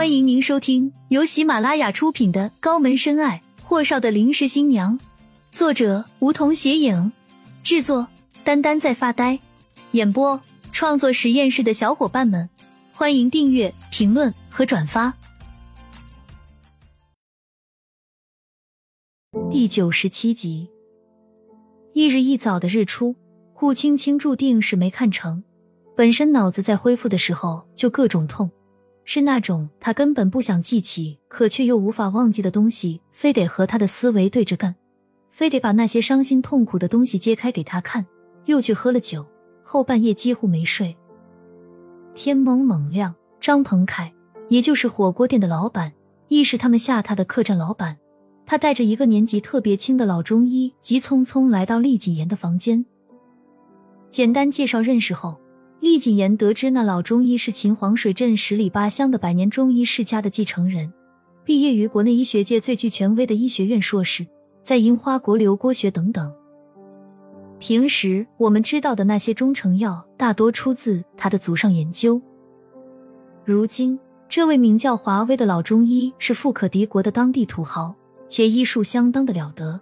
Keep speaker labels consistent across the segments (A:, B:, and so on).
A: 欢迎您收听由喜马拉雅出品的《高门深爱：霍少的临时新娘》，作者梧桐斜影，制作丹丹在发呆，演播创作实验室的小伙伴们，欢迎订阅、评论和转发。第九十七集，一日一早的日出，顾青青注定是没看成。本身脑子在恢复的时候就各种痛。是那种他根本不想记起，可却又无法忘记的东西，非得和他的思维对着干，非得把那些伤心痛苦的东西揭开给他看。又去喝了酒，后半夜几乎没睡。天蒙蒙亮，张鹏凯，也就是火锅店的老板，亦是他们下榻的客栈老板。他带着一个年纪特别轻的老中医，急匆匆来到厉锦言的房间，简单介绍认识后。厉谨言得知那老中医是秦皇水镇十里八乡的百年中医世家的继承人，毕业于国内医学界最具权威的医学院硕士，在樱花国留过学等等。平时我们知道的那些中成药，大多出自他的祖上研究。如今，这位名叫华威的老中医是富可敌国的当地土豪，且医术相当的了得。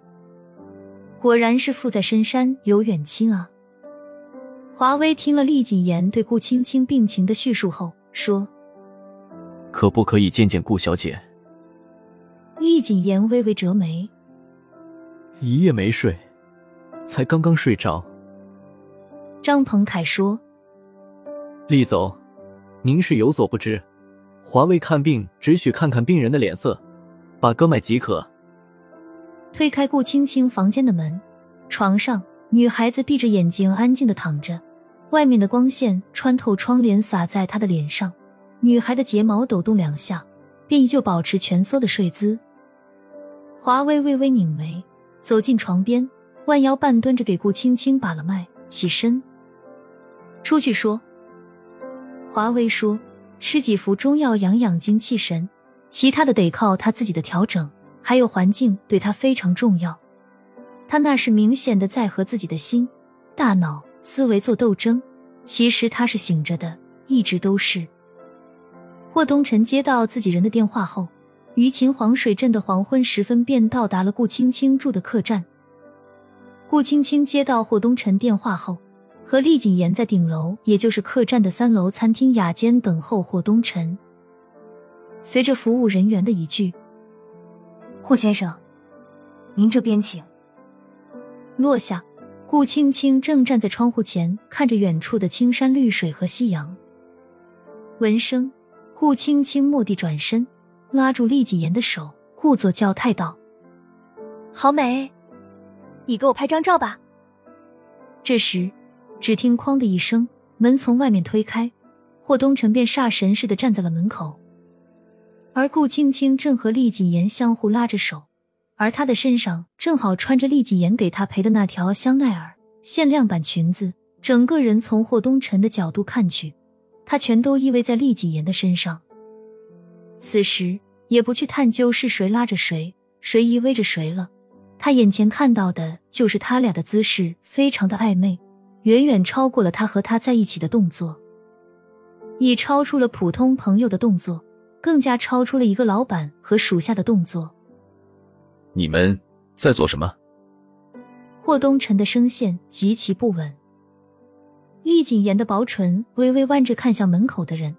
A: 果然是富在深山有远亲啊！华威听了厉谨言对顾青青病情的叙述后，说：“
B: 可不可以见见顾小姐？”
A: 厉谨言微微折眉：“
B: 一夜没睡，才刚刚睡着。”
A: 张鹏凯说：“
B: 厉总，您是有所不知，华威看病只许看看病人的脸色，把割脉即可。”
A: 推开顾青青房间的门，床上女孩子闭着眼睛安静的躺着。外面的光线穿透窗帘洒在她的脸上，女孩的睫毛抖动两下，便依旧保持蜷缩的睡姿。华微微微拧眉，走进床边，弯腰半蹲着给顾青青把了脉，起身出去说。华微说：“吃几服中药养养精气神，其他的得靠他自己的调整，还有环境对他非常重要。他那是明显的在和自己的心、大脑。”思维做斗争，其实他是醒着的，一直都是。霍东辰接到自己人的电话后，于秦黄水镇的黄昏时分便到达了顾青青住的客栈。顾青青接到霍东辰电话后，和厉谨言在顶楼，也就是客栈的三楼餐厅雅间等候霍东辰。随着服务人员的一句：“
C: 霍先生，您这边请。”
A: 落下。顾青青正站在窗户前，看着远处的青山绿水和夕阳。闻声，顾青青蓦地转身，拉住厉谨言的手，故作娇态道：“
C: 好美，你给我拍张照吧。”
A: 这时，只听“哐”的一声，门从外面推开，霍东辰便煞神似的站在了门口，而顾青青正和厉谨言相互拉着手。而他的身上正好穿着厉谨言给他赔的那条香奈儿限量版裙子，整个人从霍东辰的角度看去，他全都依偎在厉谨言的身上。此时也不去探究是谁拉着谁，谁依偎着谁了，他眼前看到的就是他俩的姿势非常的暧昧，远远超过了他和他在一起的动作，已超出了普通朋友的动作，更加超出了一个老板和属下的动作。
D: 你们在做什么？
A: 霍东辰的声线极其不稳，厉谨言的薄唇微微弯着看向门口的人，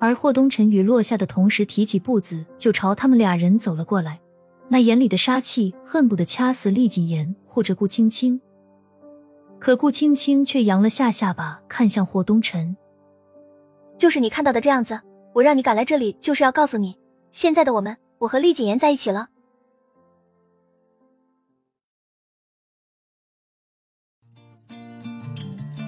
A: 而霍东辰与落下的同时提起步子就朝他们俩人走了过来，那眼里的杀气恨不得掐死厉谨言或者顾青青。可顾青青却扬了下下巴看向霍东辰，
C: 就是你看到的这样子，我让你赶来这里就是要告诉你，现在的我们，我和厉谨言在一起了。